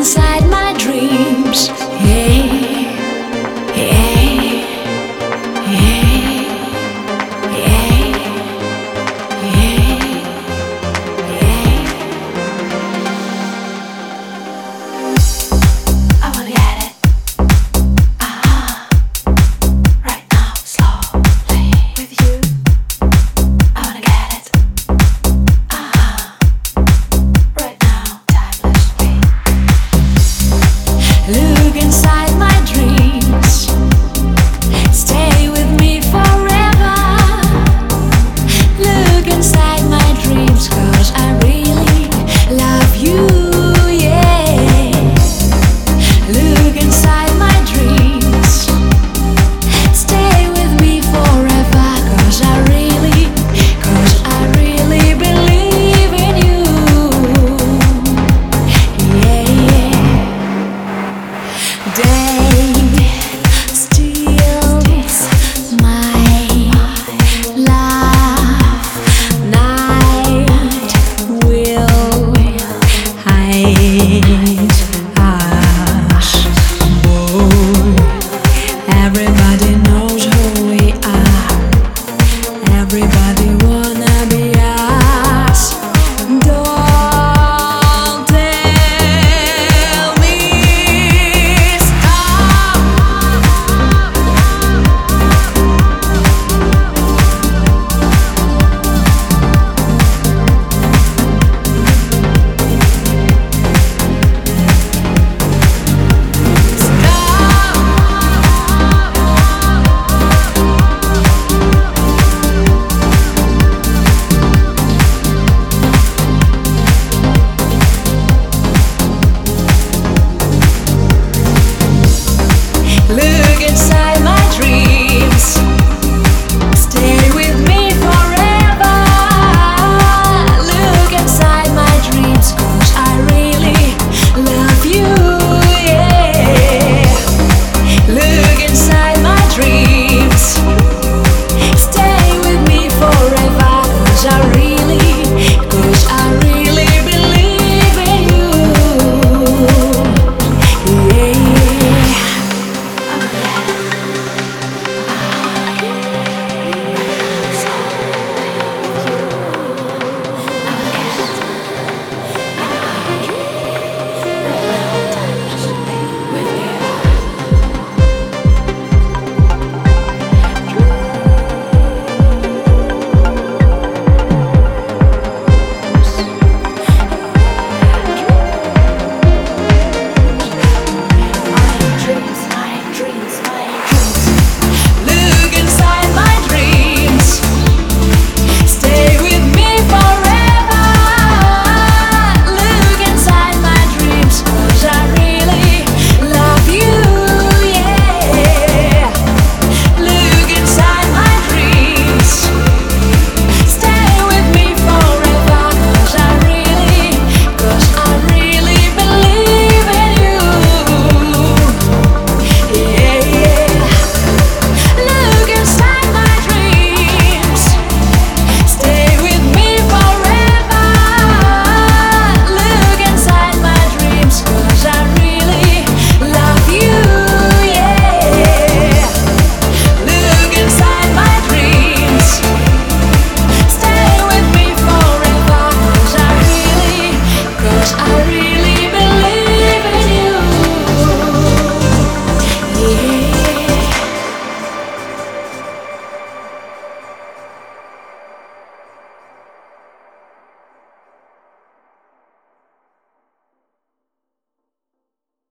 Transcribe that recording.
Inside my dreams.